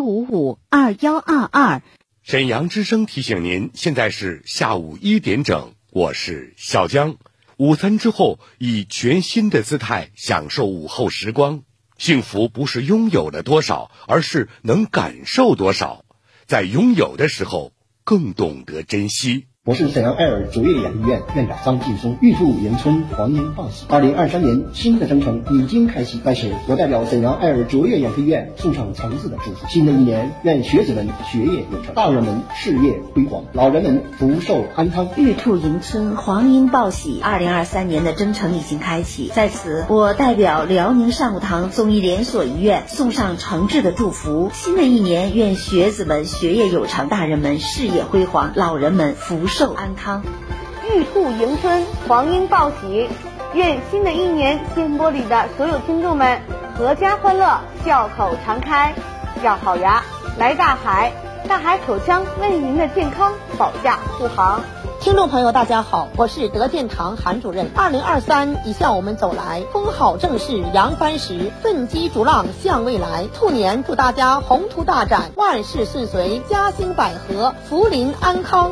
五五二幺二二。沈阳之声提醒您，现在是下午一点整，我是小江。午餐之后，以全新的姿态享受午后时光。幸福不是拥有了多少，而是能感受多少。在拥有的时候，更懂得珍惜。我是沈阳爱尔卓越养育院院长张劲松，玉兔迎春，黄莺报喜。二零二三年新的征程已经开启，在此，我代表沈阳爱尔卓越养育院送上诚挚的祝福。新的一年，愿学子们学业有成，大人们事业辉煌，老人们福寿安康。玉兔迎春，黄莺报喜。二零二三年的征程已经开启，在此，我代表辽宁善武堂中医连锁医院送上诚挚的祝福。新的一年，愿学子们学业有成，大人们事业辉煌，老人们福。寿安康，玉兔迎春，黄莺报喜。愿新的一年，电波里的所有听众们阖家欢乐，笑口常开。咬好牙，来大海，大海口腔为您的健康保驾护航。听众朋友，大家好，我是德建堂韩主任。二零二三已向我们走来，风好正是扬帆时，奋击逐浪向未来。兔年祝大家宏图大展，万事顺遂，家兴百合，福临安康。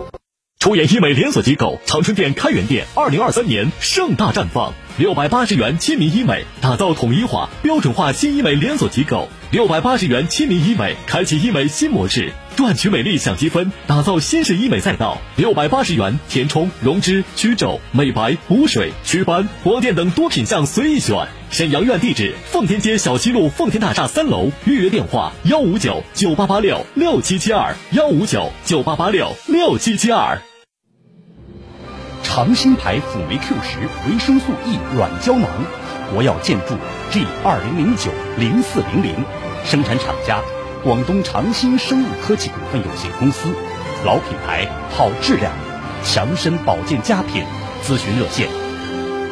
出演医美连锁机构长春店开元店，二零二三年盛大绽放。六百八十元亲民医美，打造统一化、标准化新医美连锁机构。六百八十元亲民医美，开启医美新模式，赚取美丽享积分，打造新式医美赛道。六百八十元填充、溶脂、祛皱、美白、补水、祛斑、光电等多品项随意选。沈阳院地址：奉天街小西路奉天大厦三楼。预约电话：幺五九九八八六六七七二幺五九九八八六六七七二。长兴牌辅酶 Q 十维生素 E 软胶囊，国药建筑 G 二零零九零四零零，生产厂家广东长兴生物科技股份有限公司，老品牌，好质量，强身保健佳品。咨询热线：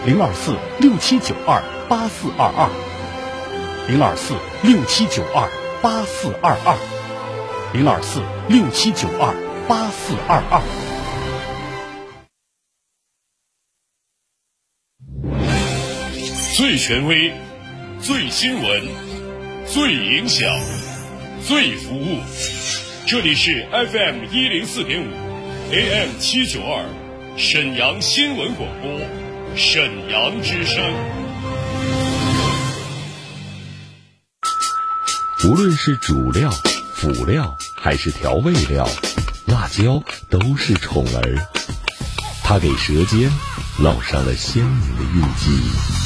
零二四六七九二八四二二，零二四六七九二八四二二，零二四六七九二八四二二。最权威，最新闻，最影响，最服务。这里是 FM 一零四点五，AM 七九二，沈阳新闻广播，沈阳之声。无论是主料、辅料还是调味料，辣椒都是宠儿。它给舌尖烙上了鲜明的印记。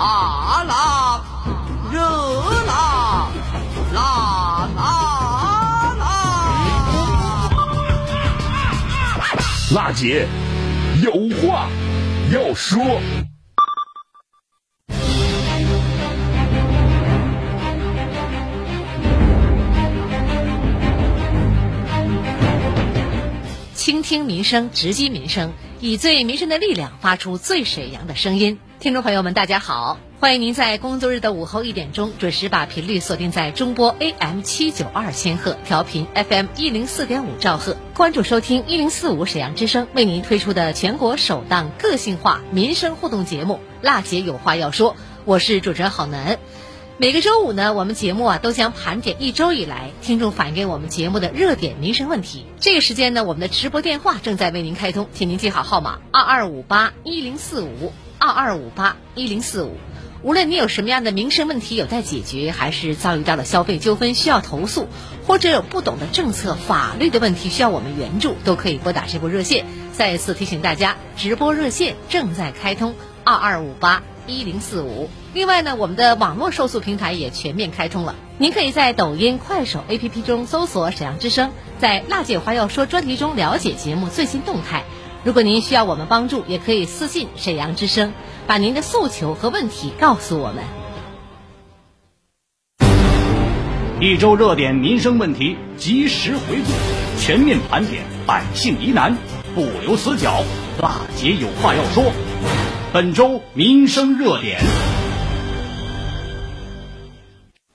辣辣，热辣，辣辣辣！辣姐有话要说。倾听民生，直击民生，以最民生的力量发出最沈阳的声音。听众朋友们，大家好！欢迎您在工作日的午后一点钟准时把频率锁定在中波 AM 七九二千赫，调频 FM 一零四点五兆赫，关注收听一零四五沈阳之声为您推出的全国首档个性化民生互动节目《辣姐有话要说》，我是主持人郝楠。每个周五呢，我们节目啊都将盘点一周以来听众反映给我们节目的热点民生问题。这个时间呢，我们的直播电话正在为您开通，请您记好号码：二二五八一零四五。二二五八一零四五，无论你有什么样的民生问题有待解决，还是遭遇到了消费纠纷需要投诉，或者有不懂的政策法律的问题需要我们援助，都可以拨打这部热线。再一次提醒大家，直播热线正在开通，二二五八一零四五。另外呢，我们的网络受诉平台也全面开通了，您可以在抖音、快手 APP 中搜索“沈阳之声”，在“辣姐话要说”专题中了解节目最新动态。如果您需要我们帮助，也可以私信沈阳之声，把您的诉求和问题告诉我们。一周热点民生问题及时回顾，全面盘点百姓疑难，不留死角。大姐有话要说，本周民生热点。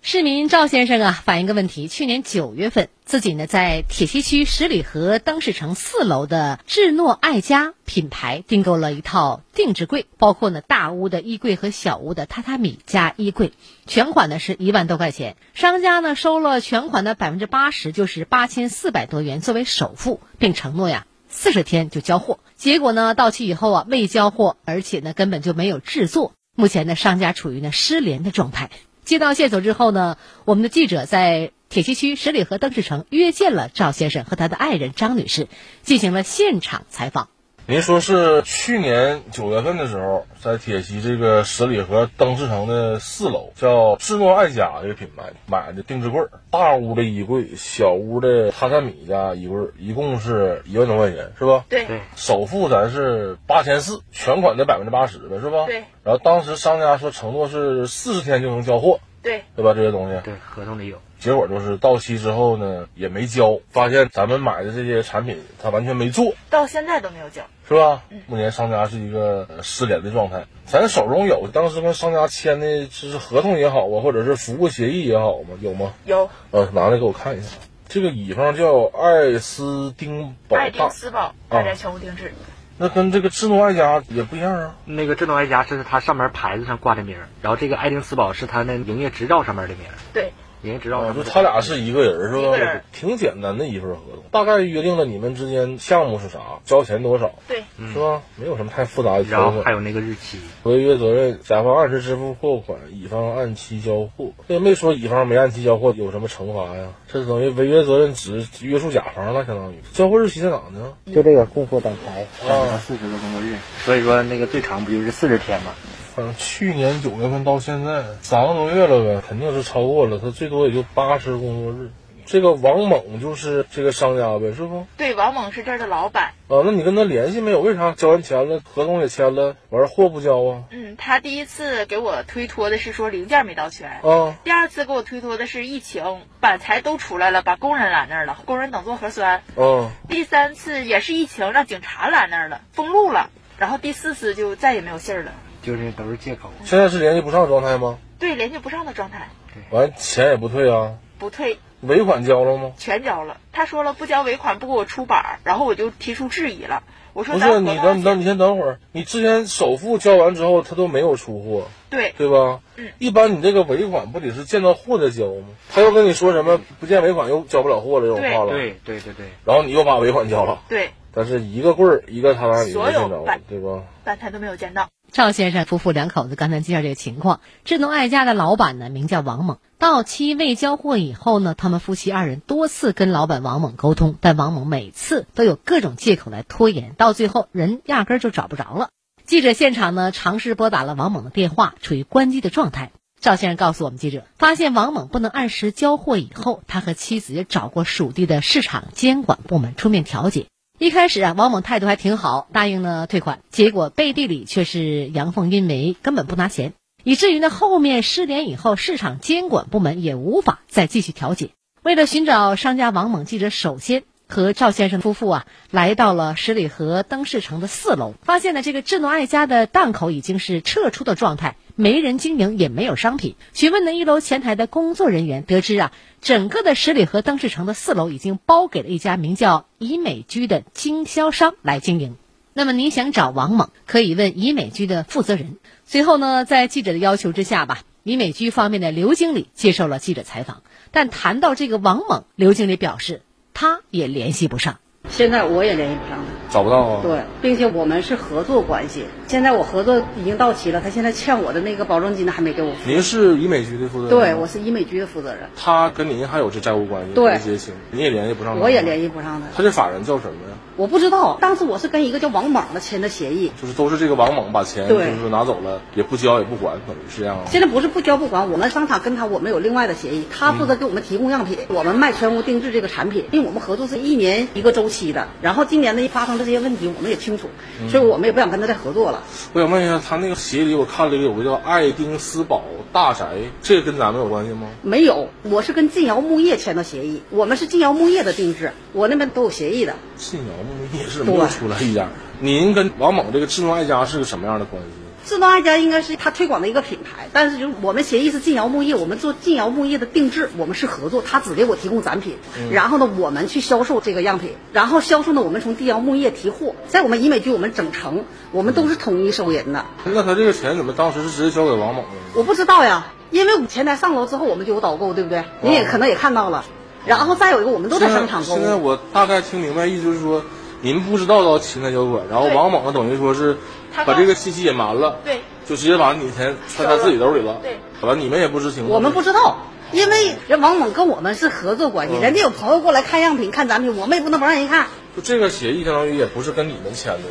市民赵先生啊，反映个问题：去年九月份，自己呢在铁西区十里河灯饰城四楼的智诺爱家品牌订购了一套定制柜，包括呢大屋的衣柜和小屋的榻榻米加衣柜，全款呢是一万多块钱。商家呢收了全款的百分之八十，就是八千四百多元作为首付，并承诺呀四十天就交货。结果呢到期以后啊未交货，而且呢根本就没有制作。目前呢商家处于呢失联的状态。接到线索之后呢，我们的记者在铁西区十里河灯饰城约见了赵先生和他的爱人张女士，进行了现场采访。您说是去年九月份的时候，在铁西这个十里河灯饰城的四楼，叫智诺爱家这个品牌买的定制柜，大屋的衣柜，小屋的榻榻米加衣柜，一共是一万多块钱，是吧？对。首付咱是八千四，全款的百分之八十呗，是吧？对。然后当时商家说承诺是四十天就能交货，对，对吧？这些东西，对，合同里有。结果就是到期之后呢，也没交，发现咱们买的这些产品他完全没做，到现在都没有交，是吧？目前商家是一个失联的状态，咱手中有当时跟商家签的是合同也好啊，或者是服务协议也好嘛，有吗？有。呃，拿来给我看一下，这个乙方叫爱斯丁堡，爱丁斯堡，大家全屋定制。那跟这个智诺爱家也不一样啊。那个智诺爱家是它上面牌子上挂的名儿，然后这个爱丁斯堡是它那营业执照上面的名儿。对。营业执照。就他俩是一个人是吧？一个人。挺简单的一份合同，大概约定了你们之间项目是啥，交钱多少，对，是吧？没有什么太复杂的然后还有那个日期。违约责任，甲方按时支付货款，乙方按期交货。这没说乙方没按期交货有什么惩罚呀？这等于违约责任只约束甲方了，相当于。交货日期在哪呢？就这个供货等牌，啊，四十个工作日。所以说那个最长不就是四十天吗？反正去年九月份到现在三个多月了呗，肯定是超过了，他最多也就八十工作日。这个王猛就是这个商家呗，是不？对，王猛是这儿的老板。啊，那你跟他联系没有？为啥交完钱了，合同也签了，完货不交啊？嗯，他第一次给我推脱的是说零件没到全。啊。第二次给我推脱的是疫情，板材都出来了，把工人拦那儿了，工人等做核酸。嗯。第三次也是疫情，让警察拦那儿了，封路了。然后第四次就再也没有信儿了。就是都是借口。现在是联系不上状态吗？对，联系不上的状态。完钱也不退啊？不退。尾款交了吗？全交了。他说了不交尾款不给我出板，然后我就提出质疑了。我说不是你等，你等，你先等会儿。你之前首付交完之后，他都没有出货。对。对吧？嗯。一般你这个尾款不得是见到货再交吗？他又跟你说什么不见尾款又交不了货了这种话了？对对对对。然后你又把尾款交了。对。但是一个棍儿一个榻榻米所有板对吧？板材都没有见到。赵先生夫妇两口子刚才介绍这个情况，智能爱家的老板呢名叫王猛，到期未交货以后呢，他们夫妻二人多次跟老板王猛沟通，但王猛每次都有各种借口来拖延，到最后人压根儿就找不着了。记者现场呢尝试拨打了王猛的电话，处于关机的状态。赵先生告诉我们记者，发现王猛不能按时交货以后，他和妻子也找过属地的市场监管部门出面调解。一开始啊，王猛态度还挺好，答应了退款，结果背地里却是阳奉阴违，根本不拿钱，以至于呢后面失联以后，市场监管部门也无法再继续调解。为了寻找商家王猛，记者首先和赵先生夫妇啊来到了十里河灯饰城的四楼，发现呢这个智诺爱家的档口已经是撤出的状态。没人经营，也没有商品。询问了一楼前台的工作人员，得知啊，整个的十里河灯饰城的四楼已经包给了一家名叫怡美居的经销商来经营。那么您想找王猛，可以问怡美居的负责人。随后呢，在记者的要求之下吧，怡美居方面的刘经理接受了记者采访。但谈到这个王猛，刘经理表示，他也联系不上。现在我也联系不上他，找不到啊。对，并且我们是合作关系。现在我合作已经到期了，他现在欠我的那个保证金呢还没给我。您是怡美居的负责人？对，我是怡美居的负责人。他跟您还有这债务关系？对，结清，你也联系不上他。我也联系不上他。他这法人叫什么呀？我不知道，当时我是跟一个叫王猛的签的协议，就是都是这个王猛把钱就是说拿走了，也不交也不还，等于是这样。现在不是不交不还，我们商场跟他我们有另外的协议，他负责给我们提供样品，我们卖全屋定制这个产品，因为我们合作是一年一个周期的。然后今年呢发生这这些问题我们也清楚，所以我们也不想跟他再合作了。我想问一下，他那个协议里我看了有个叫爱丁斯堡大宅，这个跟咱们有关系吗？没有，我是跟晋尧木业签的协议，我们是晋尧木业的定制，我那边都有协议的。晋尧木业是怎么又出来一家？您跟王猛这个智能爱家是个什么样的关系？智能爱家应该是他推广的一个品牌，但是就是我们协议是晋瑶木业，我们做晋瑶木业的定制，我们是合作，他只给我提供展品，嗯然后呢，我们去销售这个样品，然后销售呢，我们从晋瑶木业提货，在我们怡美居我们整成，我们都是统一收银的。那他这个钱怎么当时是直接交给王某的？我不知道呀，因为前台上楼之后我们就有导购，对不对？您也可能也看到了。然后再有一个，我们都在商场购物。现在我大概听明白，意思就是说，您不知道到前台交款，然后王猛等于说是把这个信息隐瞒了，对，就直接把你钱揣他自己兜里了，对，完了你们也不知情，我们不知道。因为人王猛跟我们是合作关系，嗯。人家有朋友过来看样品、看展品，我们也不能不让人看。就这个协议相当于也不是跟你们签的，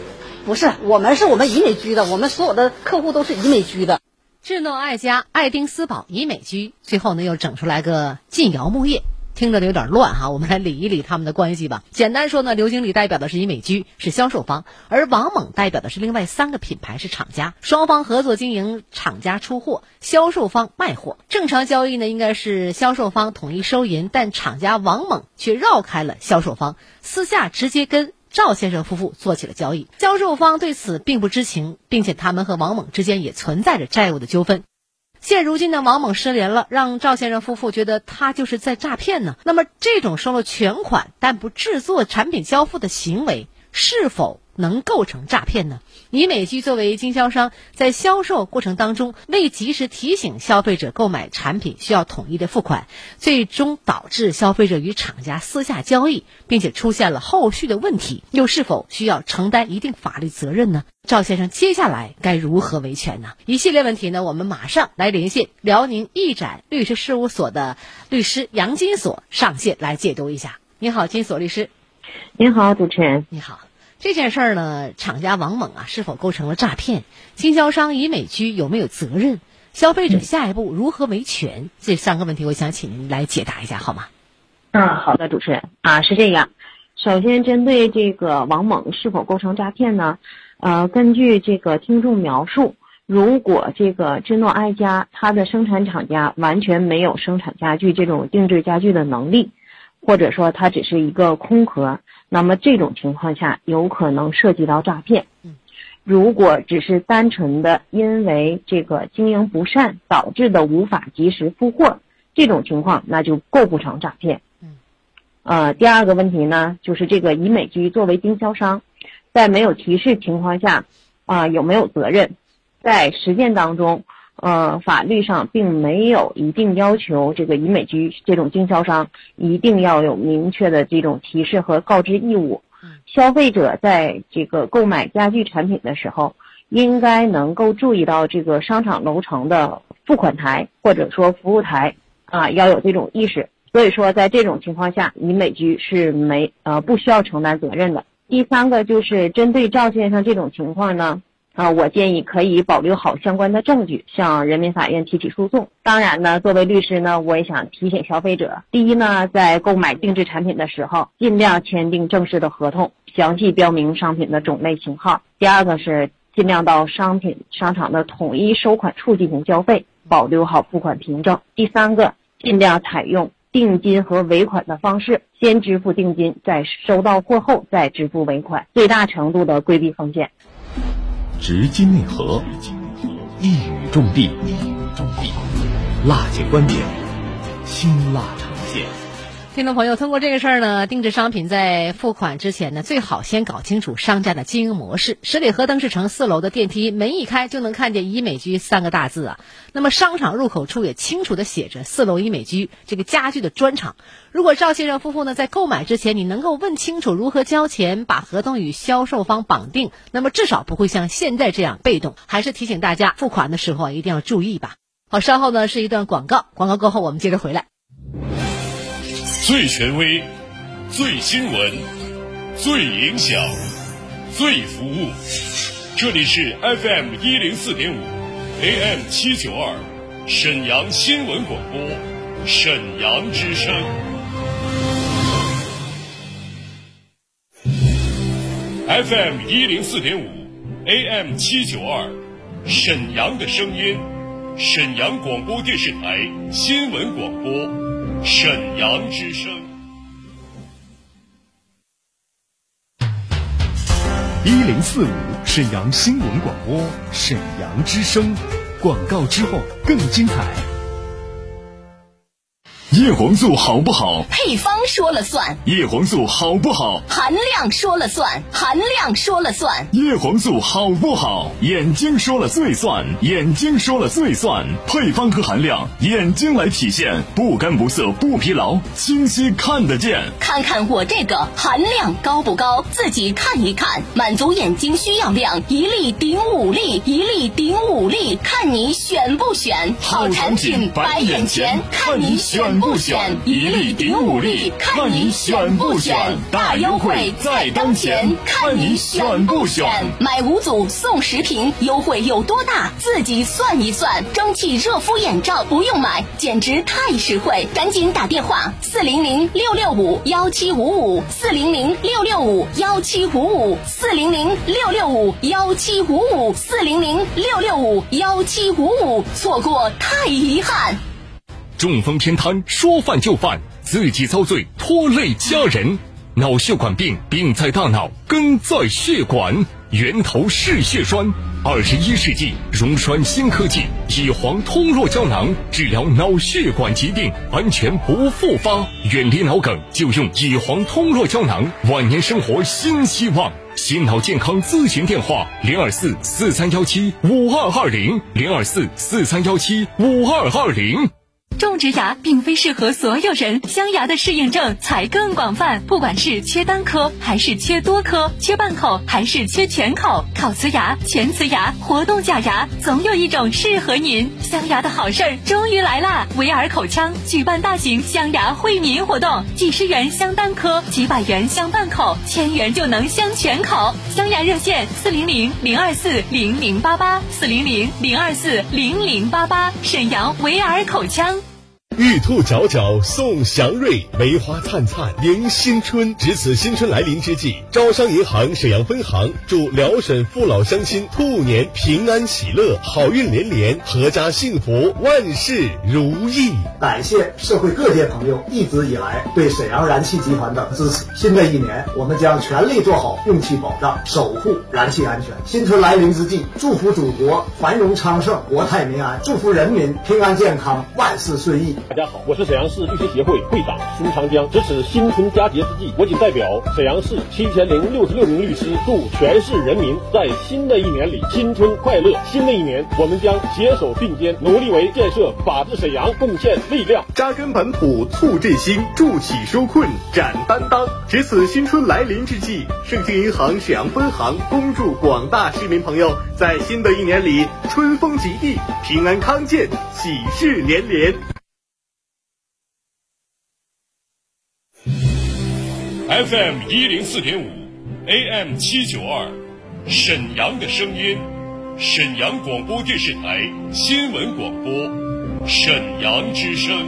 不是，我们是我们怡美居的，我们所有的客户都是怡美居的。智诺爱家、爱丁斯堡怡美居，最后呢又整出来个晋瑶木业，听着有点乱哈。我们来理一理他们的关系吧。简单说呢，刘经理代表的是怡美居，是销售方，而王猛代表的是另外三个品牌，是厂家。双方合作经营，厂家出货，销售方卖货。正常交易呢，应该是销售方统一收银，但厂家王猛却绕开了销售方，私下直接跟。赵先生夫妇做起了交易，销售方对此并不知情，并且他们和王猛之间也存在着债务的纠纷。现如今呢，王猛失联了，让赵先生夫妇觉得他就是在诈骗呢。那么，这种收了全款但不制作产品交付的行为，是否能构成诈骗呢？怡美居作为经销商，在销售过程当中未及时提醒消费者购买产品需要统一的付款，最终导致消费者与厂家私下交易，并且出现了后续的问题，又是否需要承担一定法律责任呢？赵先生接下来该如何维权呢？一系列问题呢，我们马上来连线辽宁义展律师事务所的律师杨金锁上线来解读一下。你好，金锁律师。您好，主持人。你好。这件事儿呢，厂家王猛啊，是否构成了诈骗？经销商以美居有没有责任？消费者下一步如何维权？这三个问题，我想请您来解答一下，好吗？嗯，好的，主持人啊，是这样。首先，针对这个王猛是否构成诈骗呢？呃，根据这个听众描述，如果这个芝诺爱家它的生产厂家完全没有生产家具这种定制家具的能力，或者说它只是一个空壳。那么这种情况下有可能涉及到诈骗。如果只是单纯的因为这个经营不善导致的无法及时付货，这种情况那就构不成诈骗。呃，第二个问题呢，就是这个以美居作为经销商，在没有提示情况下，啊、有没有责任？在实践当中，呃，法律上并没有一定要求这个怡美居这种经销商一定要有明确的这种提示和告知义务。消费者在这个购买家具产品的时候，应该能够注意到这个商场楼层的付款台或者说服务台啊，要有这种意识。所以说，在这种情况下，怡美居是没呃不需要承担责任的。第三个就是针对赵先生这种情况呢。啊，我建议可以保留好相关的证据，向人民法院提起诉讼。当然呢，作为律师呢，我也想提醒消费者：第一呢，在购买定制产品的时候，尽量签订正式的合同，详细标明商品的种类型号；第二个是尽量到商品商场的统一收款处进行交费，保留好付款凭证；第三个，尽量采用定金和尾款的方式，先支付定金，在收到货后再支付尾款，最大程度的规避风险。直击内核，一语中的，辣姐观点，辛辣。听众朋友，通过这个事儿呢，定制商品在付款之前呢，最好先搞清楚商家的经营模式。十里河灯饰城四楼的电梯门一开就能看见“怡美居”三个大字啊。那么商场入口处也清楚的写着“四楼怡美居”这个家具的专场。如果赵先生夫妇呢在购买之前，你能够问清楚如何交钱，把合同与销售方绑定，那么至少不会像现在这样被动。还是提醒大家，付款的时候啊一定要注意吧。好，稍后呢是一段广告，广告过后我们接着回来。最权威、最新闻、最影响、最服务，这里是 FM 一零四点五，AM 七九二，沈阳新闻广播，沈阳之声。FM 一零四点五，AM 七九二，沈阳的声音，沈阳广播电视台新闻广播，沈阳之声。一零四五，沈阳新闻广播，沈阳之声。广告之后更精彩。叶黄素好不好？配方说了算。叶黄素好不好？含量说了算。含量说了算。叶黄素好不好？眼睛说了最算。眼睛说了最算。配方和含量，眼睛来体现，不干不涩不疲劳，清晰看得见。看看我这个含量高不高？自己看一看，满足眼睛需要量，一粒顶五粒，一粒顶五粒，看你选不选？好产品摆眼前，看你选。不选一粒顶五粒，看你选不选？大优惠在当前，看你选不选？买五组送十瓶，优惠有多大？自己算一算。蒸汽热敷眼罩不用买，简直太实惠！赶紧打电话：四零零六六五幺七五五，四零零六六五幺七五五，四零零六六五幺七五五，四零零六六五幺七五五。错过太遗憾。中风偏瘫，说犯就犯，自己遭罪，拖累家人。脑血管病，病在大脑，根在血管，源头是血栓。二十一世纪溶栓新科技，乙黄通络胶囊治疗脑血管疾病，安全不复发。远离脑梗就用乙黄通络胶囊，晚年生活新希望。心脑健康咨询电话：零二四四三幺七五二二零，零二四四三幺七五二二零。种植牙并非适合所有人，镶牙的适应症才更广泛。不管是缺单颗还是缺多颗，缺半口还是缺全口，烤瓷牙、全瓷牙、活动假牙，总有一种适合您。镶牙的好事儿终于来啦！维尔口腔举办大型镶牙惠民活动，几十元镶单颗，几百元镶半口，千元就能镶全口。镶牙热线：四零零零二四零零八八，四零零零二四零零八八。沈阳维尔口腔。玉兔皎皎送祥瑞，梅花灿灿迎新春。值此新春来临之际，招商银行沈阳分行祝辽沈父老乡亲兔年平安喜乐，好运连连，阖家幸福，万事如意。感谢社会各界朋友一直以来对沈阳燃气集团的支持。新的一年，我们将全力做好用气保障，守护燃气安全。新春来临之际，祝福祖国繁荣昌盛，国泰民安，祝福人民平安健康，万事顺意。大家好，我是沈阳市律师协会会长孙长江。值此新春佳节之际，我谨代表沈阳市七千零六十六名律师，祝全市人民在新的一年里新春快乐。新的一年，我们将携手并肩，努力为建设法治沈阳贡献力量，扎根本土，促振兴，助企纾困，展担当。值此新春来临之际，盛京银行沈阳分行恭祝广大市民朋友在新的一年里春风吉利，平安康健，喜事连连。FM 一零四点五，AM 七九二，沈阳的声音，沈阳广播电视台新闻广播，沈阳之声。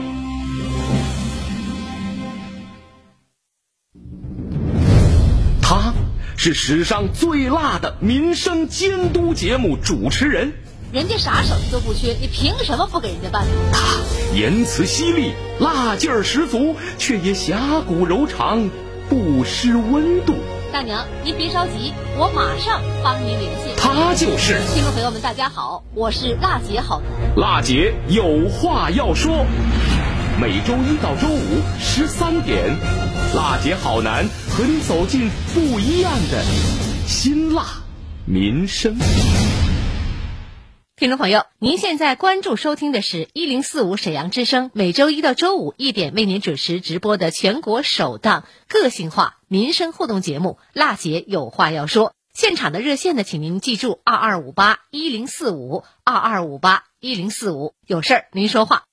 他是史上最辣的民生监督节目主持人。人家啥手艺都不缺，你凭什么不给人家办呢？他言辞犀利，辣劲儿十足，却也侠骨柔肠。不失温度，大娘，您别着急，我马上帮您联系。他就是。听众朋友们，大家好，我是辣姐好男。辣姐有话要说，每周一到周五十三点，辣姐好男和你走进不一样的辛辣民生。听众朋友，您现在关注收听的是一零四五沈阳之声，每周一到周五一点为您准时直播的全国首档个性化民生互动节目《辣姐有话要说》。现场的热线呢，请您记住二二五八一零四五二二五八一零四五，有事儿您说话。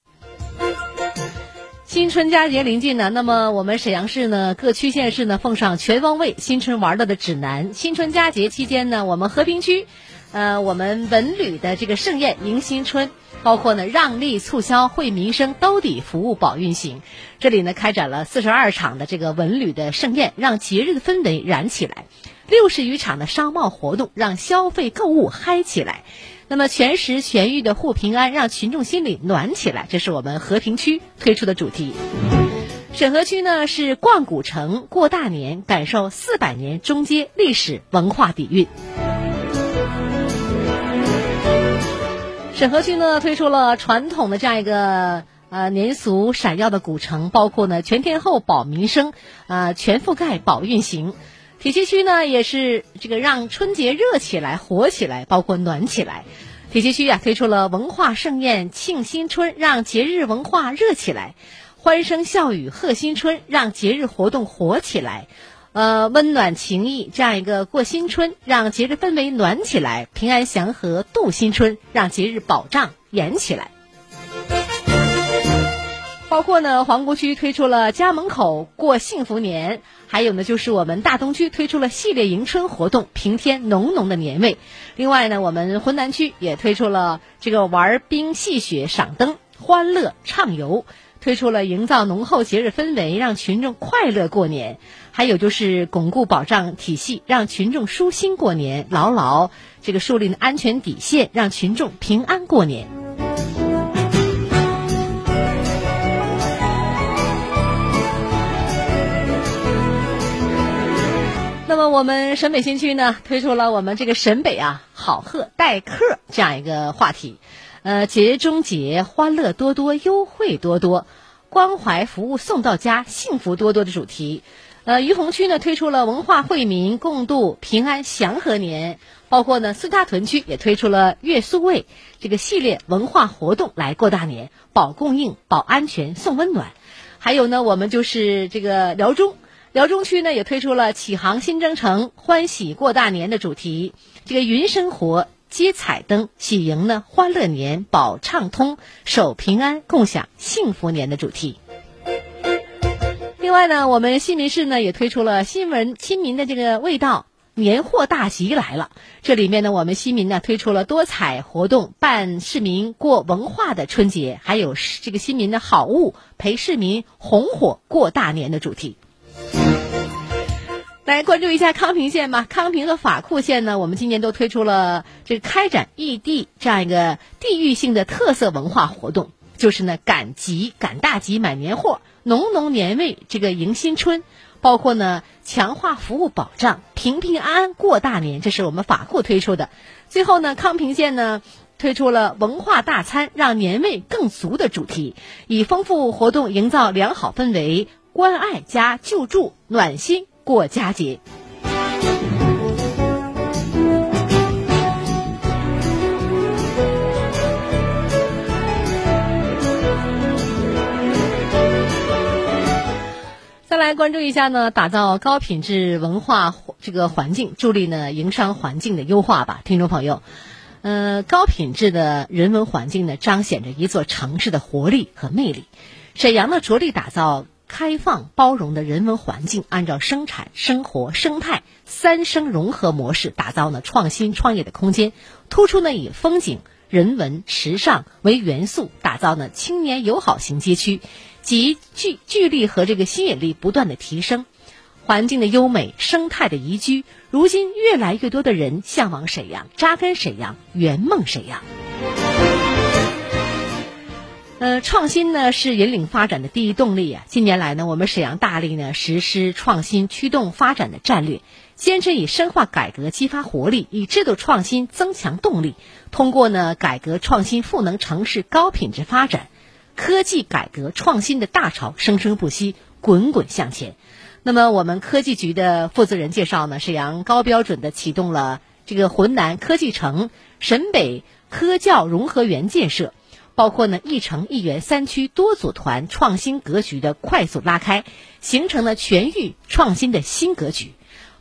新春佳节临近呢，那么我们沈阳市呢各区县市呢奉上全方位新春玩乐的指南。新春佳节期间呢，我们和平区，呃，我们文旅的这个盛宴迎新春，包括呢让利促销、惠民生、兜底服务保运行。这里呢开展了四十二场的这个文旅的盛宴，让节日的氛围燃起来；六十余场的商贸活动，让消费购物嗨起来。那么全时全域的护平安，让群众心里暖起来，这是我们和平区推出的主题。沈河区呢是逛古城、过大年，感受四百年中街历史文化底蕴。沈河区呢推出了传统的这样一个呃年俗闪耀的古城，包括呢全天候保民生，呃全覆盖保运行。铁西区呢，也是这个让春节热起来、火起来，包括暖起来。铁西区啊，推出了文化盛宴庆新春，让节日文化热起来；欢声笑语贺新春，让节日活动火起来。呃，温暖情谊这样一个过新春，让节日氛围暖起来；平安祥和度新春，让节日保障严起来。包括呢，皇姑区推出了家门口过幸福年，还有呢，就是我们大东区推出了系列迎春活动，平添浓浓的年味。另外呢，我们浑南区也推出了这个玩冰戏雪、赏灯、欢乐畅游，推出了营造浓厚节日氛围，让群众快乐过年。还有就是巩固保障体系，让群众舒心过年，牢牢这个树立安全底线，让群众平安过年。那么我们沈北新区呢，推出了我们这个沈北啊好贺待客这样一个话题，呃，节中节欢乐多多，优惠多多，关怀服务送到家，幸福多多的主题。呃，于洪区呢推出了文化惠民共度平安祥和年，包括呢四大屯区也推出了月苏味这个系列文化活动来过大年，保供应、保安全、送温暖。还有呢，我们就是这个辽中。辽中区呢也推出了启航新征程，欢喜过大年的主题。这个云生活接彩灯，喜迎呢欢乐年，保畅通，守平安，共享幸福年的主题。另外呢，我们新民市呢也推出了新闻亲民的这个味道，年货大集来了。这里面呢，我们新民呢推出了多彩活动，办市民过文化的春节，还有这个新民的好物陪市民红火过大年的主题。来关注一下康平县吧。康平和法库县呢，我们今年都推出了这个开展异地这样一个地域性的特色文化活动，就是呢赶集赶大集买年货，浓浓年味这个迎新春，包括呢强化服务保障，平平安安过大年，这是我们法库推出的。最后呢，康平县呢推出了文化大餐，让年味更足的主题，以丰富活动营造良好氛围，关爱加救助，暖心。过佳节。再来关注一下呢，打造高品质文化这个环境，助力呢营商环境的优化吧，听众朋友。呃，高品质的人文环境呢，彰显着一座城市的活力和魅力。沈阳呢，着力打造。开放包容的人文环境，按照生产、生活、生态三生融合模式，打造呢创新创业的空间，突出呢以风景、人文、时尚为元素，打造呢青年友好型街区，集聚聚力和这个吸引力不断的提升，环境的优美、生态的宜居，如今越来越多的人向往沈阳，扎根沈阳，圆梦沈阳。呃，创新呢是引领发展的第一动力啊。近年来呢，我们沈阳大力呢实施创新驱动发展的战略，坚持以深化改革激发活力，以制度创新增强动力。通过呢改革创新赋能城市高品质发展，科技改革创新的大潮生生不息，滚滚向前。那么我们科技局的负责人介绍呢，沈阳高标准的启动了这个浑南科技城、沈北科教融合园建设。包括呢一城一园三区多组团创新格局的快速拉开，形成了全域创新的新格局。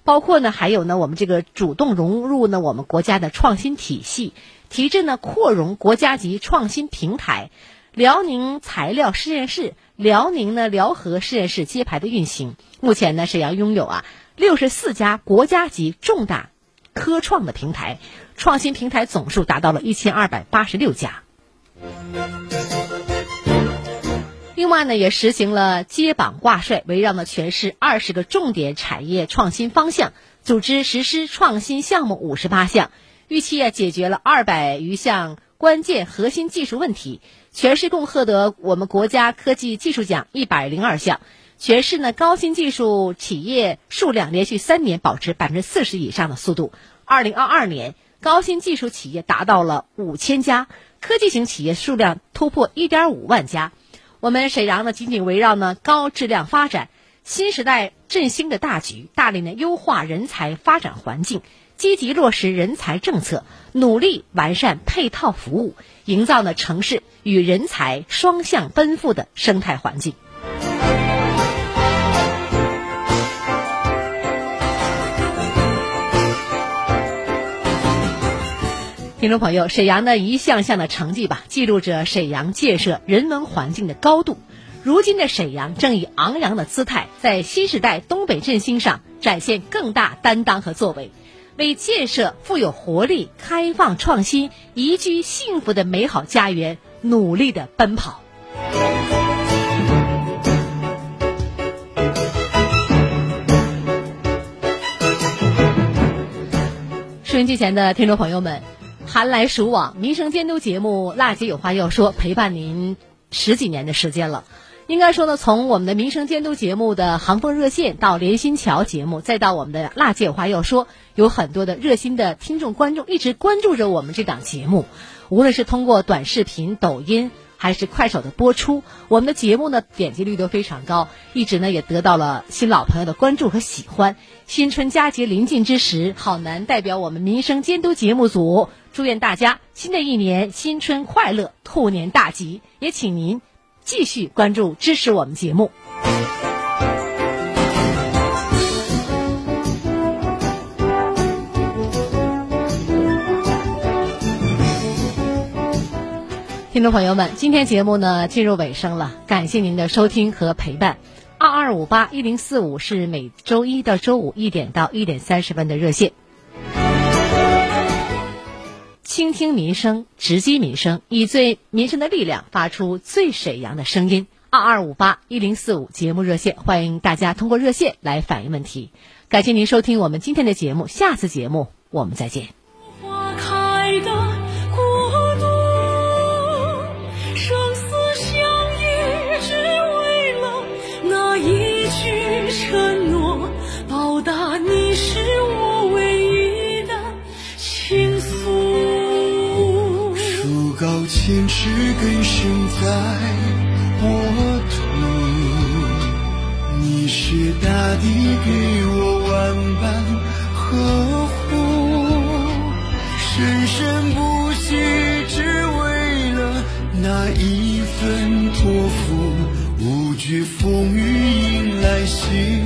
包括呢还有呢我们这个主动融入呢我们国家的创新体系，提振呢扩容国家级创新平台，辽宁材料实验室、辽宁呢辽河实验室揭牌的运行。目前呢，沈阳拥有啊六十四家国家级重大科创的平台，创新平台总数达到了一千二百八十六家。另外呢，也实行了接榜挂帅，围绕呢全市二十个重点产业创新方向，组织实施创新项目五十八项，预期啊解决了二百余项关键核心技术问题。全市共获得我们国家科技技术奖一百零二项，全市呢高新技术企业数量连续三年保持百分之四十以上的速度。二零二二年，高新技术企业达到了五千家，科技型企业数量突破一点五万家。我们沈阳呢，紧紧围绕呢高质量发展、新时代振兴的大局，大力呢优化人才发展环境，积极落实人才政策，努力完善配套服务，营造呢城市与人才双向奔赴的生态环境。听众朋友，沈阳的一项项的成绩吧，记录着沈阳建设人文环境的高度。如今的沈阳正以昂扬的姿态，在新时代东北振兴上展现更大担当和作为，为建设富有活力、开放创新、宜居幸福的美好家园努力的奔跑。收音机前的听众朋友们。寒来暑往，民生监督节目《辣姐有话要说》陪伴您十几年的时间了。应该说呢，从我们的民生监督节目的航风热线到连心桥节目，再到我们的《辣姐有话要说》，有很多的热心的听众观众一直关注着我们这档节目。无论是通过短视频、抖音还是快手的播出，我们的节目呢点击率都非常高，一直呢也得到了新老朋友的关注和喜欢。新春佳节临近之时，好男代表我们民生监督节目组。祝愿大家新的一年新春快乐，兔年大吉！也请您继续关注支持我们节目。听众朋友们，今天节目呢进入尾声了，感谢您的收听和陪伴。二二五八一零四五是每周一到周五一点到一点三十分的热线。倾听民生，直击民生，以最民生的力量发出最沈阳的声音。二二五八一零四五节目热线，欢迎大家通过热线来反映问题。感谢您收听我们今天的节目，下次节目我们再见。千尺根深在沃土，你是大地给我万般呵护，生生不息，只为了那一份托付，无惧风雨迎来心。